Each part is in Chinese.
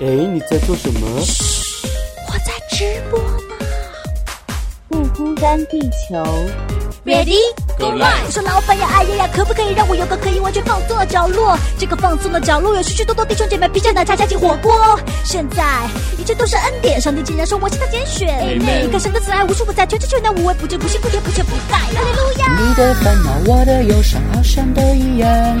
哎，你在做什么？我在直播呢。不孤单，地球。Ready Go live 我说老板呀，哎呀呀，可不可以让我有个可以完全放松的角落？这个放松的角落有许许多多弟兄姐妹披着奶茶加进火锅。现在一切都是恩典，上帝竟然说我是他拣选。你看神的慈爱无处不在，全知全能无微不至，不辛不甜不缺不盖。哈利路亚。你的烦恼，我的忧伤，好像都一样。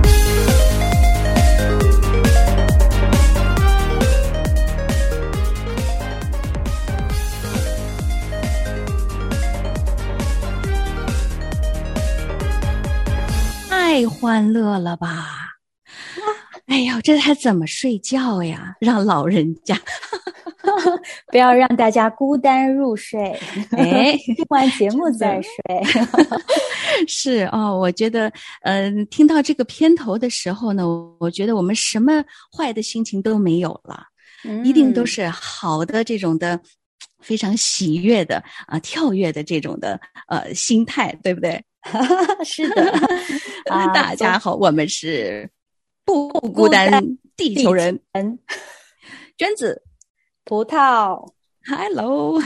欢乐了吧！哎呦，这还怎么睡觉呀？让老人家 不要让大家孤单入睡，哎，听完节目再睡。是哦，我觉得，嗯、听到这个片头的时候呢，我觉得我们什么坏的心情都没有了，一定都是好的这种的，非常喜悦的啊、跳跃的这种的呃心态，对不对？嗯 是的。啊大家好，我们是不孤单地球人，嗯，娟子葡萄，Hello。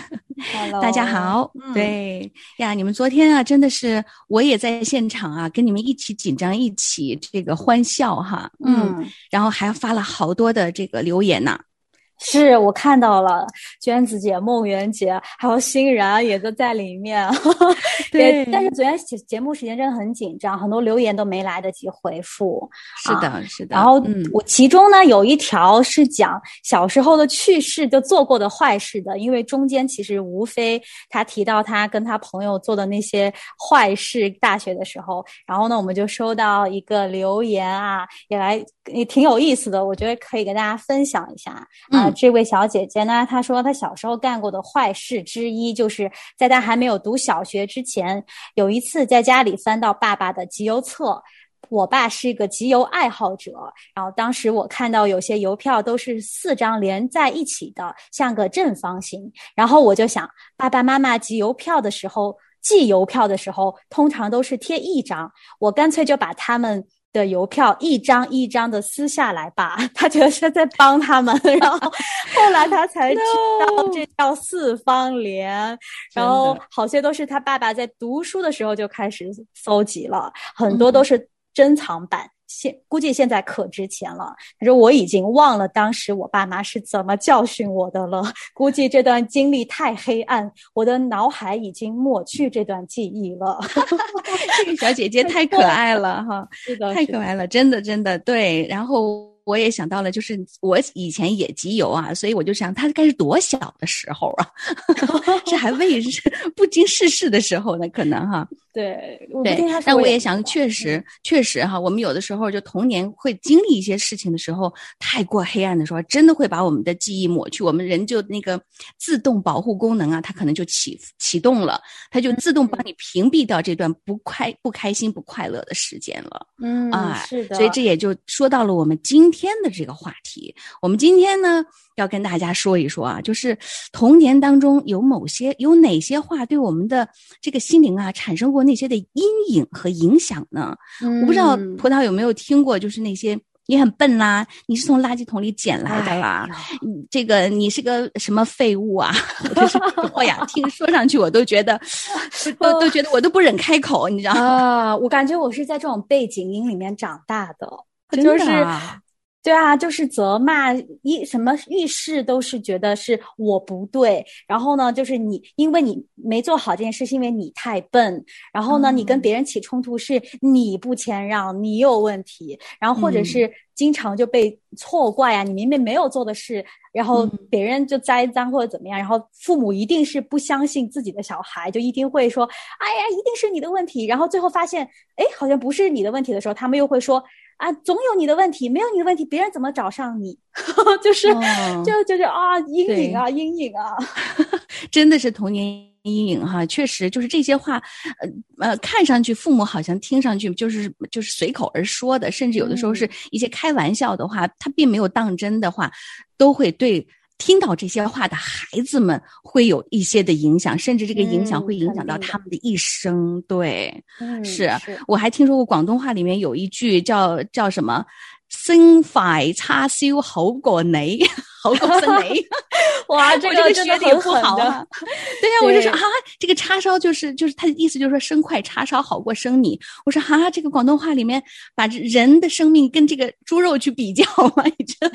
，Hello，大家好，嗯对呀，你们昨天啊，真的是我也在现场啊，跟你们一起紧张，一起这个欢笑哈，嗯，嗯，然后还发了好多的这个留言呐，是我看到了，娟子姐、梦圆姐还有欣然也都在里面。也 对但是昨天节节目时间真的很紧张，很多留言都没来得及回复。是的，是的，然后嗯，我其中呢有一条是讲小时候的趣事，就做过的坏事的，因为中间其实无非他提到他跟他朋友做的那些坏事，大学的时候，然后呢我们就收到一个留言啊，也来也挺有意思的，我觉得可以跟大家分享一下啊。嗯这位小姐姐呢，她说她小时候干过的坏事之一，就是在她还没有读小学之前，有一次在家里翻到爸爸的集邮册。我爸是一个集邮爱好者，然后当时我看到有些邮票都是四张连在一起的，像个正方形。然后我就想，爸爸妈妈集邮票的时候，寄邮票的时候，通常都是贴一张，我干脆就把它们。的邮票一张一张的撕下来吧，他觉得是在帮他们，然后后来他才知道 这叫四方联，然后好些都是他爸爸在读书的时候就开始搜集了，很多都是珍藏版。现估计现在可值钱了。他说我已经忘了当时我爸妈是怎么教训我的了，估计这段经历太黑暗，我的脑海已经抹去这段记忆了。这个小姐姐太可爱了哈，是的，太可爱了，真的真的对。然后我也想到了，就是我以前也集邮啊，所以我就想，他该是多小的时候啊，这还未不经世事的时候呢，可能哈。对，对但我也想，确实，确实哈，我们有的时候就童年会经历一些事情的时候，太过黑暗的时候，真的会把我们的记忆抹去，我们人就那个自动保护功能啊，它可能就启启动了，它就自动帮你屏蔽掉这段不快、不开心、不快乐的时间了。嗯，啊是的，所以这也就说到了我们今天的这个话题。我们今天呢，要跟大家说一说啊，就是童年当中有某些有哪些话对我们的这个心灵啊产生过那些的阴影和影响呢？我不知道嗯葡萄有没有听过，就是那些。你很笨啦，你是从垃圾桶里捡来的啦，这个你是个什么废物啊？我就是哎呀，听说上去我都觉得，都都都觉得我都不忍开口，你知道吗？啊，我感觉我是在这种背景音里面长大的，就是啊对啊，就是责骂一什么遇事都是觉得是我不对，然后呢，就是你因为你没做好这件事，是因为你太笨，然后呢，你跟嗯。别人起冲突是你不谦让，你有问题，然后或者嗯。是经常就被错怪啊，你明明没有做的事，然后嗯。别人就栽赃或者怎么样，然后父母一定是不相信自己的小孩，就一定会说，哎呀，一定是你的问题，然后最后发现，哎，好像不是你的问题的时候，他们又会说。啊，总有你的问题，没有你的问题，别人怎么找上你？就是，哦就就是啊，阴影啊，阴影啊。真的是童年阴影哈，确实就是这些话，呃呃，看上去父母好像听上去就是就是随口而说的，甚至有的时候是一些开玩笑的话，他并没有当真的话，都会对听到这些话的孩子们会有一些的影响，甚至这个影响会影响到他们的一生。对，是我还听说过广东话里面有一句叫叫什么“生快叉烧好过你”。好过分雷，哇，这个学的也不好啊。对呀，我就说啊，这个叉烧就是就是他的意思，就是说生快叉烧好过生米。我说哈，这个广东话里面把人的生命跟这个猪肉去比较吗？你觉得？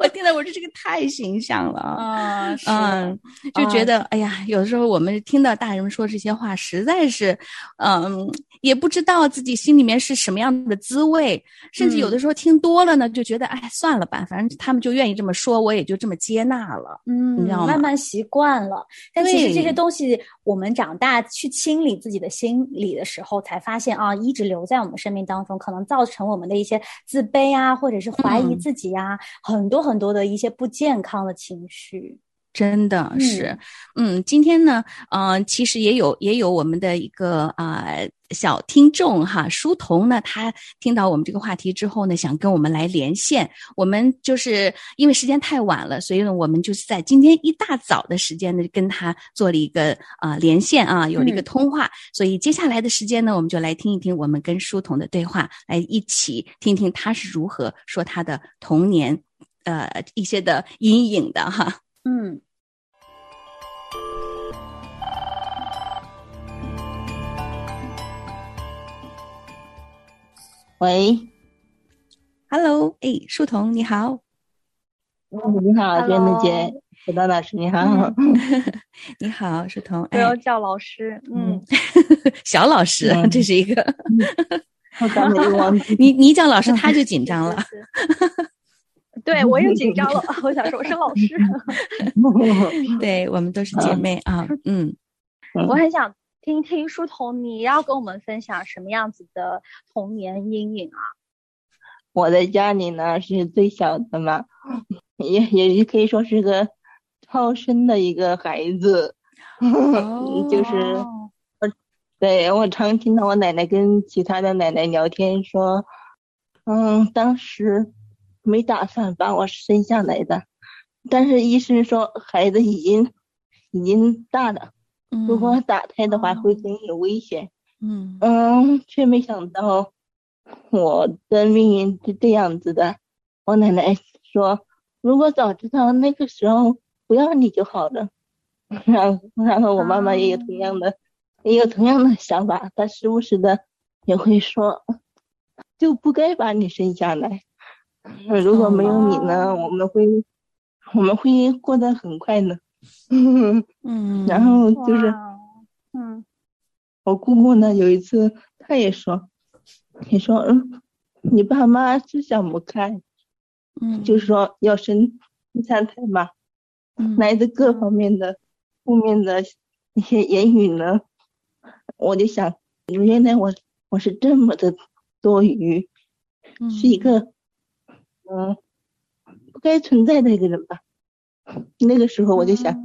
我听了，我说这个太形象了啊，嗯，就觉得哎呀，有的时候我们听到大人们说这些话，实在是，嗯，也不知道自己心里面是什么样的滋味，甚至有的时候听多了呢，就觉得哎，算了吧，反正他们就愿意这么说，我也。就这么接纳了，嗯，你知道吗？慢慢习惯了。但其实这些东西，我们长大去清理自己的心理的时候，才发现啊，一直留在我们生命当中，可能造成我们的一些自卑啊，或者是怀疑自己呀，很多很多的一些不健康的情绪。真的是，嗯，今天呢，嗯，其实也有也有我们的一个啊小听众哈，书童呢，他听到我们这个话题之后呢，想跟我们来连线。我们就是因为时间太晚了，所以呢，我们就是在今天一大早的时间呢，跟他做了一个啊连线啊，有了一个通话。所以接下来的时间呢，我们就来听一听我们跟书童的对话，来一起听听他是如何说他的童年呃一些的阴影的哈。嗯。喂，Hello，哎，树童你好，嗯，你好，娟子姐，小丹老师你好，你好，树童，不要叫老师，嗯，小老师，这是一个，你你叫老师他就紧张了，对我也紧张了，我想说我是老师，对我们都是姐妹啊，嗯，我很想。听听书童，你要跟我们分享什么样子的童年阴影啊？我在家里呢是最小的嘛，也也可以说是个超生的一个孩子，就是我对我常听到我奶奶跟其他的奶奶聊天说，嗯，当时没打算把我生下来的，但是医生说孩子已经已经大了。如果打胎的话会很有危险，嗯嗯，却没想到我的命运是这样子的。我奶奶说，如果早知道那个时候不要你就好了。然后，然后我妈妈也有同样的，也有同样的想法，她时不时的也会说，就不该把你生下来。如果没有你呢，我们会我们会过得很快乐。嗯，然后就是，嗯，我姑姑呢，有一次她也说，你说，嗯，你爸妈是想不开，嗯，就是说要生第三胎嘛，嗯，来自各方面的负面的一些言语呢，我就想，原来我我是这么的多余，是一个，嗯，不该存在的一个人吧。那个时候我就想，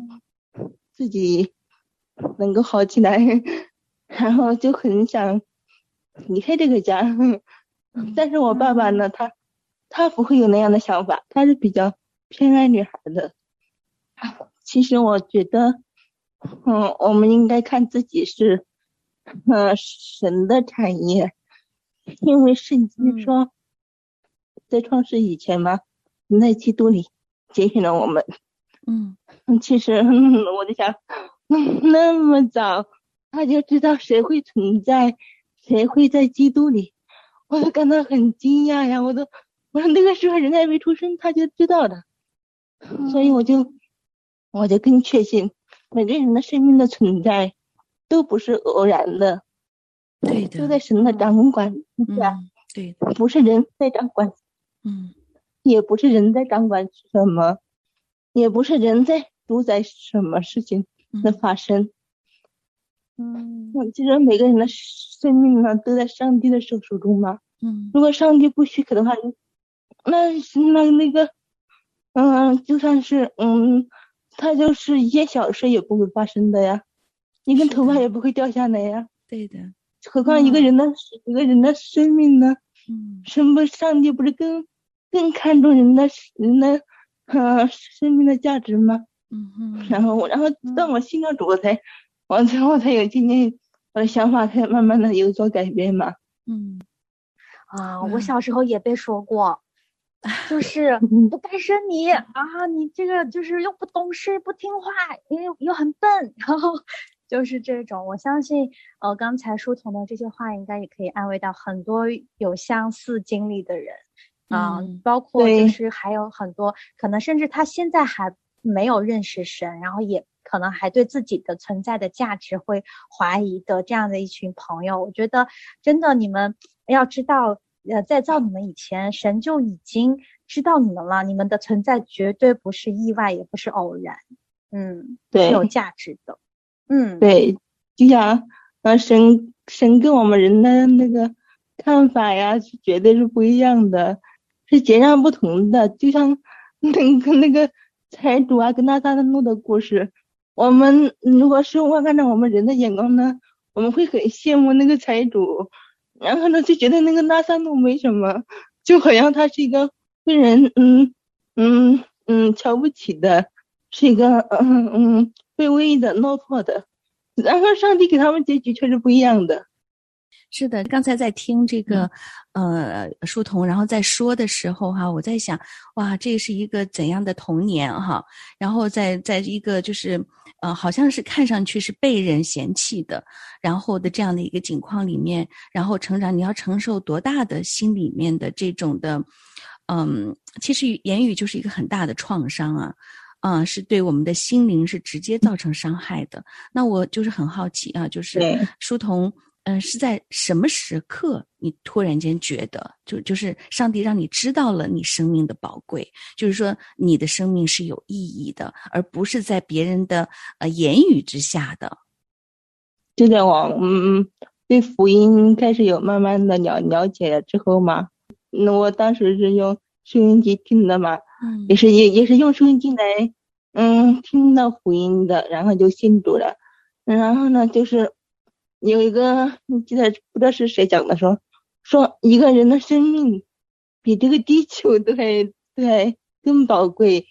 自己能够好起来，然后就很想离开这个家。但是我爸爸呢，他他不会有那样的想法，他是比较偏爱女孩的。其实我觉得，嗯，我们应该看自己是，嗯，神的产业，因为圣经说，在创世以前嘛，那基督里拣选了我们。嗯，其实我就想，那么早他就知道谁会存在，谁会在基督里，我都感到很惊讶呀！我都，我说那个时候人还没出生，他就知道的，所以我就，我就更确信每个人的生命的存在都不是偶然的，对的，都在神的掌管下，对，不是人在掌管，嗯，也不是人在掌管什么。也不是人在主宰什么事情的发生，嗯，其实每个人的生命呢都在上帝的手手中嘛，嗯，如果上帝不许可的话，那那那个，嗯，就算是嗯，他就是一件小事也不会发生的呀，一根头发也不会掉下来呀。对的。何况一个人的一个人的生命呢？嗯，什么？上帝不是更更看重人的人的啊 生命的价值吗？嗯哼。然后，然后当我信了主，我才我才我才有今天我的想法才慢慢的有所改变嘛。嗯。啊，我小时候也被说过，就 是不该生你啊，你这个就是又不懂事、不听话，又又很笨，然后。就是这种，我相信，呃，刚才书童的这些话，应该也可以安慰到很多有相似经历的人，啊，包括就是还有很多可能，甚至他现在还没有认识神，然后也可能还对自己的存在的价值会怀疑的这样的一群朋友，我觉得真的你们要知道，呃，在造你们以前，神就已经知道你们了，你们的存在绝对不是意外，也不是偶然，嗯，对。是有价值的。嗯，对，就像呃，神神跟我们人的那个看法呀，是绝对是不一样的，是截然不同的。就像 那个那个财主啊，跟他撒旦的故事，我们如果是我按照我们人的眼光呢，我们会很羡慕那个财主，然后呢就觉得那个拉萨路没什么，就好像他是一个被人嗯嗯嗯瞧不起的，是一个嗯嗯。卑微的、落魄的，然后上帝给他们结局却是不一样的。是的，刚才在听这个呃书童，然后在说的时候哈，我在想，哇，这是一个怎样的童年哈？然后在在一个就是呃，好像是看上去是被人嫌弃的，然后的这样的一个境况里面，然后成长，你要承受多大的心里面的这种的，嗯，其实言语就是一个很大的创伤啊。啊，是对我们的心灵是直接造成伤害的。那我就是很好奇啊，就是书童，嗯，是在什么时刻你突然间觉得，就就是上帝让你知道了你生命的宝贵，就是说你的生命是有意义的，而不是在别人的呃言语之下的。就在我嗯对福音开始有慢慢的了了解了之后嘛，那我当时是用收音机听的嘛。也是也也是用收音机来，嗯，听到福音的，然后就信主了。然后呢，就是有一个你记得不知道是谁讲的，说说一个人的生命比这个地球都还都还更宝贵。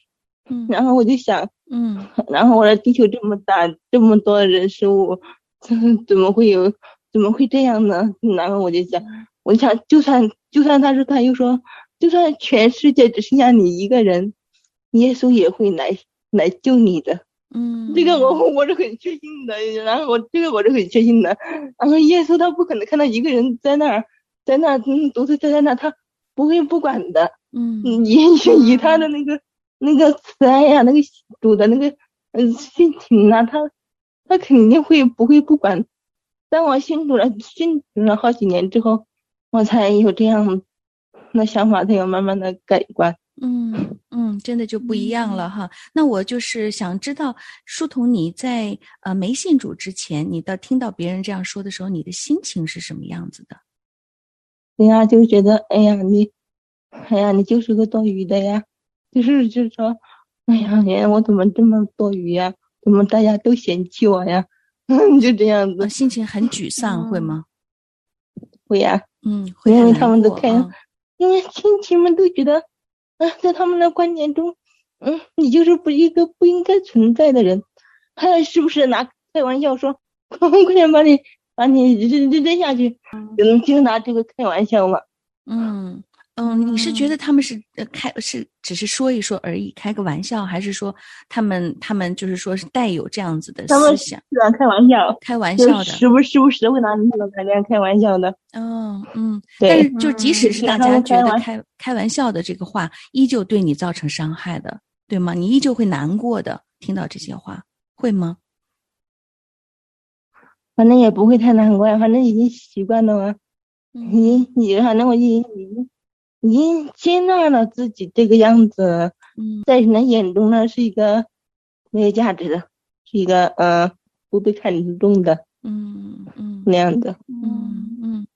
嗯，然后我就想，嗯，然后我的地球这么大，这么多人事物，怎么会有怎么会这样呢？然后我就想，我想就算就算他说他又说。就算全世界只剩下你一个人，耶稣也会来来救你的。嗯，这个我 我是很确信的。然后我这个我是很确信的。然后耶稣他不可能看到一个人在那儿，在那嗯独自站在那，他不会不管的。嗯，以以他的那个那个慈爱呀，那个主的那个嗯心情啊，他他肯定会不会不管。但我信主了信主了好几年之后，我才有这样。那想法才有慢慢的改观，嗯嗯，真的就不一样了哈。那我就是想知道，书童你在呃没信主之前，你到听到别人这样说的时候，你的心情是什么样子的？对呀，就觉得哎呀你，哎呀你就是个多余的呀，就是就是说，哎呀你我怎么这么多余呀？怎么大家都嫌弃我呀？就这样子，心情很沮丧，会吗？会呀，嗯，因为他们都看。因为亲戚们都觉得，在他们的观念中，嗯，你就是不一个不应该存在的人，他是不是拿开玩笑说，快点把你把你扔扔扔下去，就能就拿这个开玩笑嘛？嗯。嗯，你是觉得他们是开是只是说一说而已，开个玩笑，还是说他们他们就是说是带有这样子的思想？喜欢，开玩笑，开玩笑的，时不时不时会拿那个感觉开玩笑的。嗯嗯，对。但是就即使是大家觉得开开玩笑的这个话，依旧对你造成伤害的，对吗？你依旧会难过的，听到这些话，会吗？反正也不会太难过呀，反正已经习惯了嘛。你你反正我已经已经。已经接纳了自己这个样子，在人眼中呢是一个没有价值的，是一个呃不被看重的，嗯嗯那样的，嗯嗯。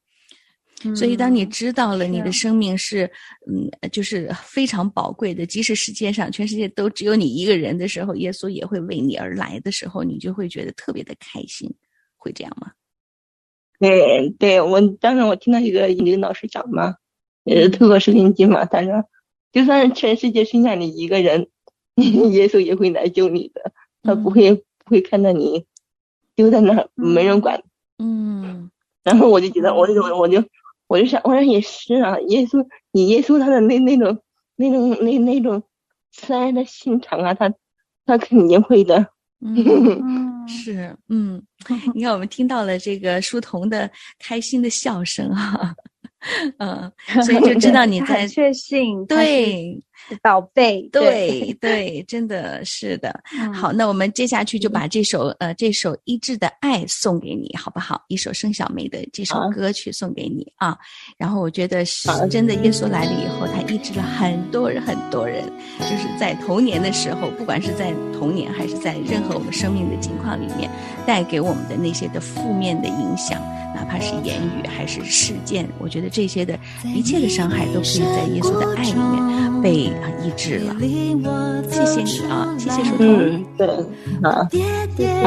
所以当你。知道了你的生命是，嗯，就是非常宝贵的，即使世界上全世界都只有你一个人的时候，耶稣也会为你而来的时候，你就会觉得特别的开心，会这样吗？对，对我当时我听到一个一个老师讲嘛，呃，透过视频机嘛，他说，就算是全世界剩下你一个人，耶稣也会来救你的，他不会不会看到你丢在那儿没人管。嗯，然后我就觉得，我就我就我就想，我说也是啊，耶稣，你耶稣他的那那种那种那那种慈爱的心肠啊，他他肯定会的。嗯，是，嗯，你看，我们听到了这个书童的开心的笑声啊，嗯，所以就知道你 在确信，对。宝贝，对对，真的是的。好，那我们接下去就把这首呃这首《医治的爱》送给你，好不好？一首盛小梅的这首歌曲送给你啊。然后我觉得是真的，耶稣来了以后，他医治了很多人，很多人，就是在童年的时候，不管是在童年还是在任何我们生命的情况里面，带给我们的那些的负面的影响，哪怕是言语还是事件，我觉得这些的一切的伤害都可以在耶稣的爱里面被。啊，医治了，谢谢你啊，谢谢书童。嗯，对，好，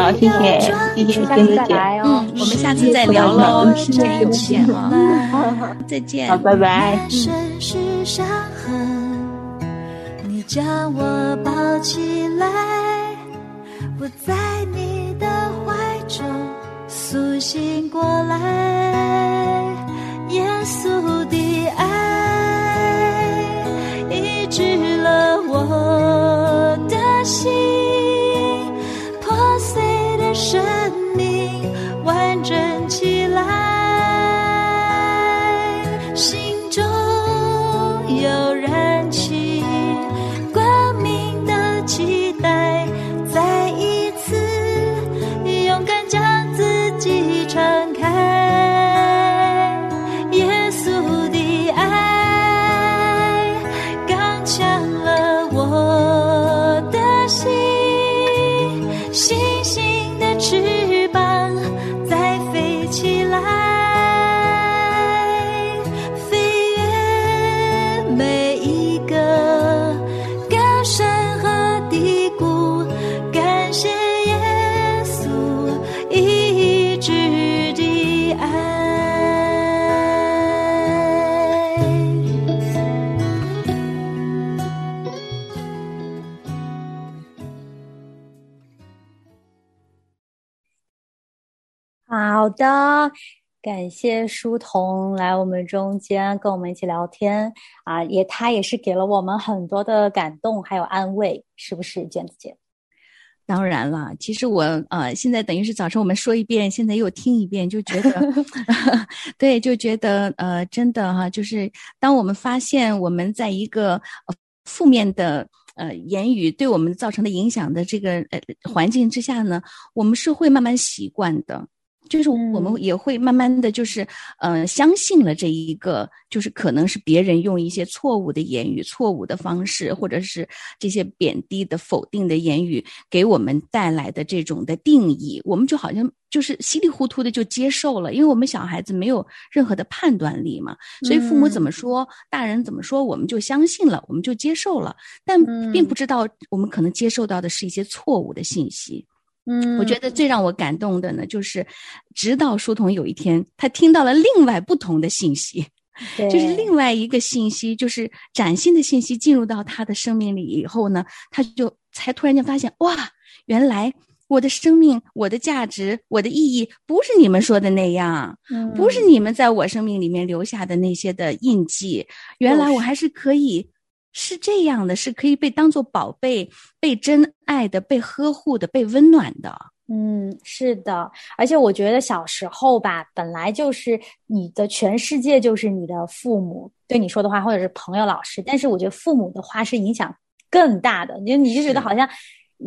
好，谢谢，谢谢娟子姐。嗯，我们下次再聊喽，时间有限啊，再见，好，拜拜。你将我抱起来，我在你的怀中苏醒过来，耶稣的心，心的，感谢书童来我们中间跟我们一起聊天啊，也他也是给了我们很多的感动还有安慰，是不是娟子姐？当然了，其实我呃现在等于是早晨我们说一遍，现在又听一遍，就觉得 对，就觉得呃真的哈，就是当我们发现我们在一个负面的呃言语对我们造成的影响的这个呃环境之下呢，我们是会慢慢习惯的。就是我们也会慢慢的就是，呃，相信了这一个，就是可能是别人用一些错误的言语、错误的方式，或者是这些贬低的、否定的言语给我们带来的这种的定义，我们就好像就是稀里糊涂的就接受了，因为我们小孩子没有任何的判断力嘛，所以父母怎么说，大人怎么说，我们就相信了，我们就接受了，但并不知道我们可能接受到的是一些错误的信息。嗯，我觉得最让我感动的呢，就是直到书童有一天，他听到了另外不同的信息，就是另外一个信息，就是崭新的信息进入到他的生命里以后呢，他就才突然间发现，哇，原来我的生命、我的价值、我的意义不是你们说的那样，不是你们在我生命里面留下的那些的印记，原来我还是可以。是这样的，是可以被当做宝贝、被真爱的、被呵护的、被温暖的。嗯，是的。而且我觉得小时候吧，本来就是你的全世界就是你的父母对你说的话，或者是朋友、老师。但是我觉得父母的话是影响更大的，你你就觉得好像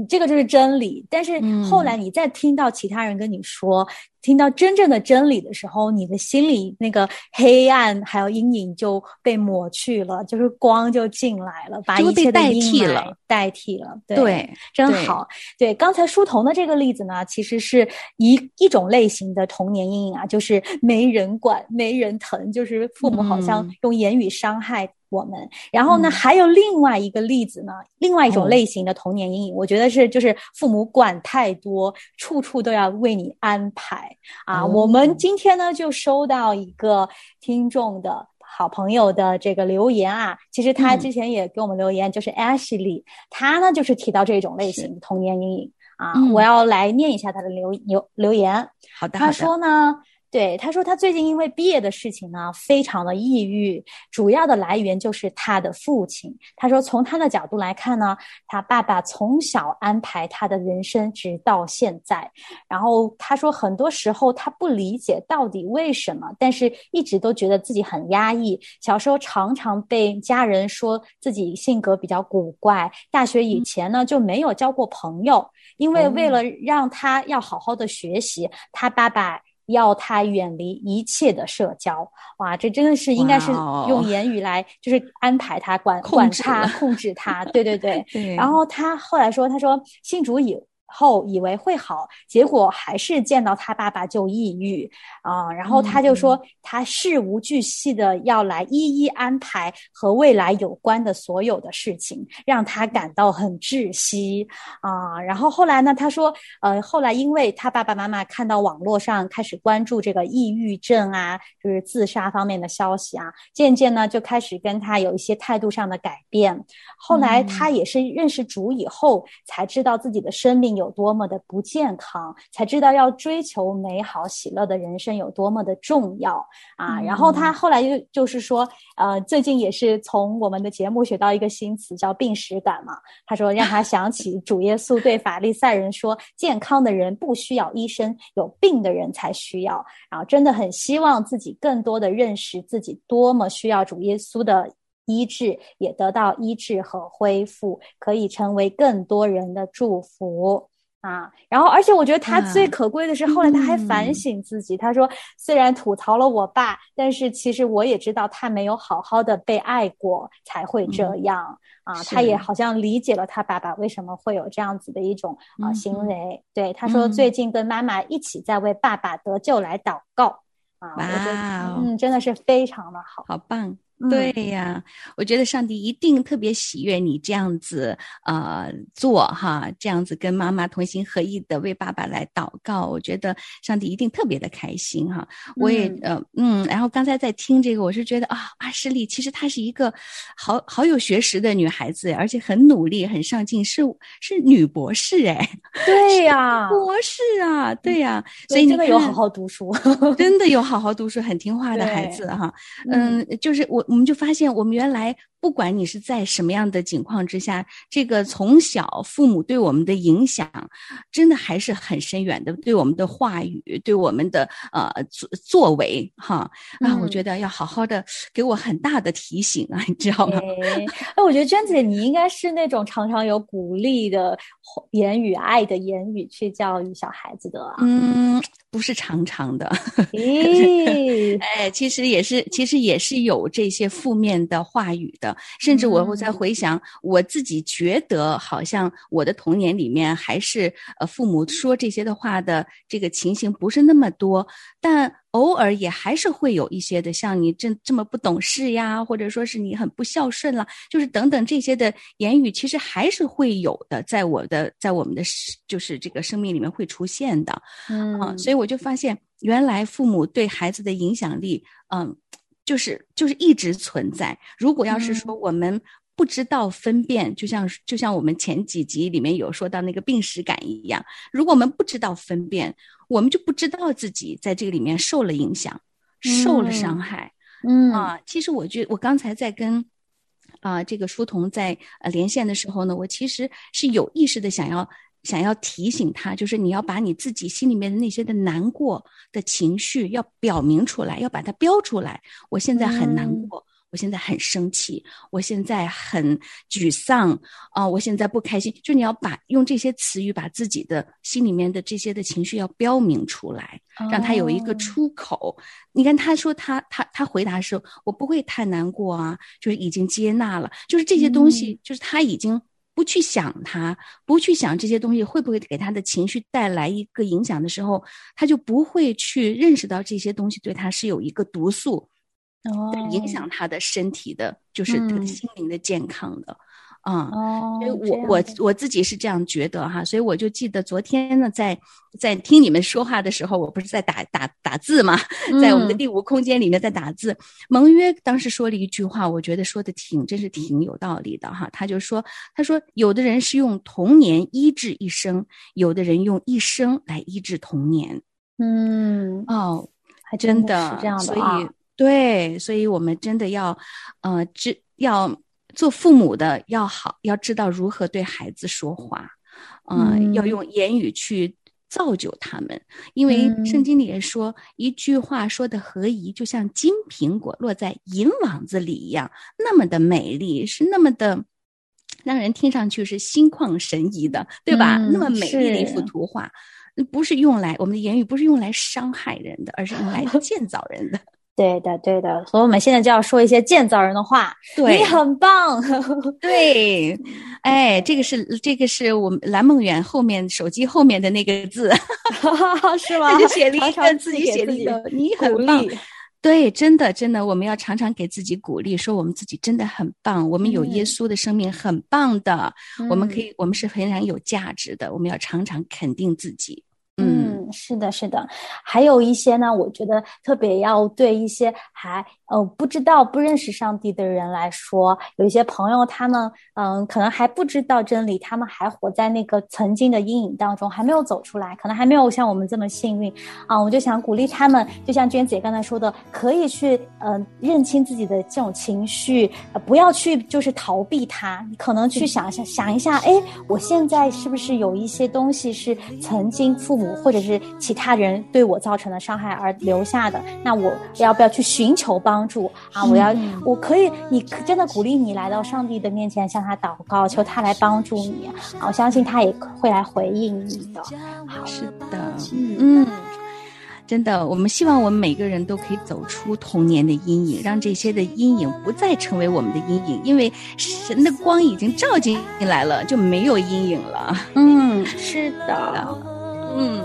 这个就是真理。但是后来你再听到其他人跟你说，听到真正的真理的时候，你的心里那个黑暗还有阴影就被抹去了，就是光就进来了，把一切代替了，代替了。对，真好。对，刚才书童的这个例子呢，其实是一一种类型的童年阴影啊，就是没人管、没人疼，就是父母好像用言语伤害。我们，然后呢，还有另外一个例子呢，另外一种类型的童年阴影，我觉得是就是父母管太多，处处都要为你安排啊。我们今天呢就收到一个听众的好朋友的这个留言啊，其实他之前也给我们留言，就是 Ashley，他呢就是提到这种类型童年阴影啊，我要来念一下他的留留留言。好的，他说呢。对，他说他最近因为毕业的事情呢，非常的抑郁，主要的来源就是他的父亲。他说从他的角度来看呢，他爸爸从小安排他的人生直到现在，然后他说很多时候他不理解到底为什么，但是一直都觉得自己很压抑。小时候常常被家人说自己性格比较古怪，大学以前呢就没有交过朋友，因为为了让他要好好的学习，他爸爸。要他远离一切的社交，哇，这真的是应该是用言语来就是安排他管管他控制他，对对 对。然后他后来说，他说信主以。后以为会好，结果还是见到他爸爸就抑郁啊。然后他就说，他事无巨细的要来一一安排和未来有关的所有的事情，让他感到很窒息啊。然后后来呢，他说，呃，后来因为他爸爸妈妈看到网络上开始关注这个抑郁症啊，就是自杀方面的消息啊，渐渐呢就开始跟他有一些态度上的改变。后来他也是认识主以后，才知道自己的生命有。有多么的不健康，才知道要追求美好喜乐的人生有多么的重要啊！然后他后来又就是说，呃，最近也是从我们的节目学到一个新词，叫病史感嘛。他说让他想起 主耶稣对法利赛人说：“健康的人不需要医生，有病的人才需要。”然后真的很希望自己更多的认识自己多么需要主耶稣的。医治也得到医治和恢复，可以成为更多人的祝福啊！然后，而且我觉得他最可贵的是，后来他还反省自己。他说：“虽然吐槽了我爸，但是其实我也知道他没有好好的被爱过，才会这样啊。”他也好像理解了他爸爸为什么会有这样子的一种啊行为。对他说：“最近跟妈妈一起在为爸爸得救来祷告啊！”我觉得，嗯，真的是非常的好，好棒。对呀，我觉得上帝一定特别喜悦你这样子呃做哈，这样子跟妈妈同心合意的为爸爸来祷告，我觉得上帝一定特别的开心哈。我也呃嗯，然后刚才在听这个，我是觉得啊，阿诗丽其实她是一个好好有学识的女孩子，而且很努力、很上进，是是女博士哎。对呀，博士啊，对呀，所以真的有好好读书，真的有 好好读书、很听话的孩子哈。嗯，就是我。我们就发现，我们原来不管你是在什么样的境况之下，这个从小父母对我们的影响，真的还是很深远的。对我们的话语，对我们的呃作作为，哈啊，我觉得要好好的给我很大的提醒啊，你知道吗？哎，我觉得娟姐你应该是那种常常有鼓励的言语、爱的言语去教育小孩子的。啊嗯。不是长长的，哎，其实也是，其实也是有这些负面的话语的。甚至我会在回想我自己，觉得好像我的童年里面还是呃父母说这些的话的这个情形不是那么多，但。偶尔也还是会有一些的，像你这这么不懂事呀，或者说是你很不孝顺了，就是等等这些的言语，其实还是会有的，在我的在我们的就是这个生命里面会出现的，嗯，所以我就发现，原来父母对孩子的影响力，嗯，就是就是一直存在。如果要是说我们。不知道分辨，就像就像我们前几集里面有说到那个病史感一样，如果我们不知道分辨，我们就不知道自己在这个里面受了影响，受了伤害。嗯啊，其实我觉我刚才在跟啊这个书童在呃连线的时候呢，我其实是有意识的想要想要提醒他，就是你要把你自己心里面的那些的难过的情绪要表明出来，要把它标出来。我现在很难过。我现在很生气，我现在很沮丧啊，我现在不开心。就你要把用这些词语把自己的心里面的这些的情绪要标明出来，让他有一个出口。你看，他说他他他回答是，我不会太难过啊，就是已经接纳了，就是这些东西，就是他已经不去想他，不去想这些东西会不会给他的情绪带来一个影响的时候，他就不会去认识到这些东西对他是有一个毒素。哦，影响他的身体的，就是他的心灵的健康的，啊，所以我我我自己是这样觉得哈，所以我就记得昨天呢，在在听你们说话的时候，我不是在打打打字嘛，在我们的第五空间里面在打字。蒙约当时说了一句话，我觉得说的挺，真是挺有道理的哈。他就说，他说有的人是用童年医治一生，有的人用一生来医治童年。嗯，哦，还真的是这样的所以。对，所以我们真的要，呃，知要做父母的要好，要知道如何对孩子说话，嗯，要用言语去造就他们。因为圣经里也说，一句话说的合宜，就像金苹果落在银网子里一样，那么的美丽，是那么的让人听上去是心旷神怡的，对吧？那么美丽的一幅图画，不是用来我们的言语不是用来伤害人的，而是用来建造人的。对的，对的，所以我们现在就要说一些建造人的话。对，你很棒。对，哎，这个是这个是我们蓝梦远后面手机后面的那个字 是吗？就写了一个自己写的一个，你很棒。对，真的真的，我们要常常给自己鼓励，说我们自己真的很棒，我们有耶稣的生命，很棒的，我们可以，我们是非常有价值的，我们要常常肯定自己。嗯，是的，是的，还有一些呢，我觉得特别要对一些还呃不知道、不认识上帝的人来说，有一些朋友他们嗯可能还不知道真理，他们还活在那个曾经的阴影当中，还没有走出来，可能还没有像我们这么幸运啊。我就想鼓励他们，就像娟姐刚才说的，可以去嗯认清自己的这种情绪，不要去就是逃避它，你可能去想想想一下，哎，我现在是不是有一些东西是曾经父母。或者是其他人对我造成的伤害而留下的，那我要不要去寻求帮助啊？我要，我可以，你真的鼓励你来到上帝的面前，向他祷告，求他来帮助你。我相信他也会来回应你的。好，是的，嗯。真的，我们希望我们每个人都可以走出童年的阴影，让这些的阴影不再成为我们的阴影，因为神的光已经照进来了，就没有阴影了。嗯，是的。嗯，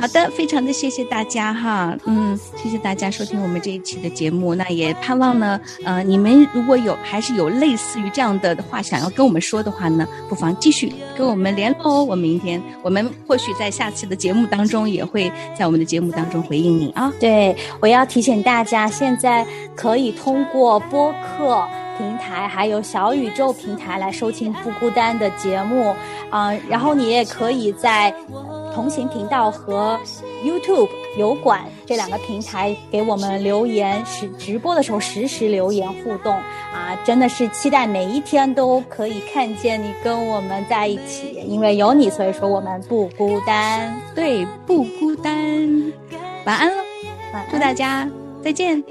好的，非常的谢谢大家哈，嗯，谢谢大家收听我们这一期的节目。那也盼望呢，呃，你们如果有还是有类似于这样的话想要跟我们说的话呢，不妨继续跟我们联络哦。我明天，我们或许在下期的节目当中也会在我们的节目当中回应你啊。对，我要提醒大家，现在可以通过播客。平台还有小宇宙平台来收听不孤单的节目，啊，然后你也可以在同行频道和 YouTube 油管这两个平台给我们留言，实直播的时候实时留言互动，啊，真的是期待每一天都可以看见你跟我们在一起，因为有你，所以说我们不孤单，对，不孤单，晚安了，祝大家再见。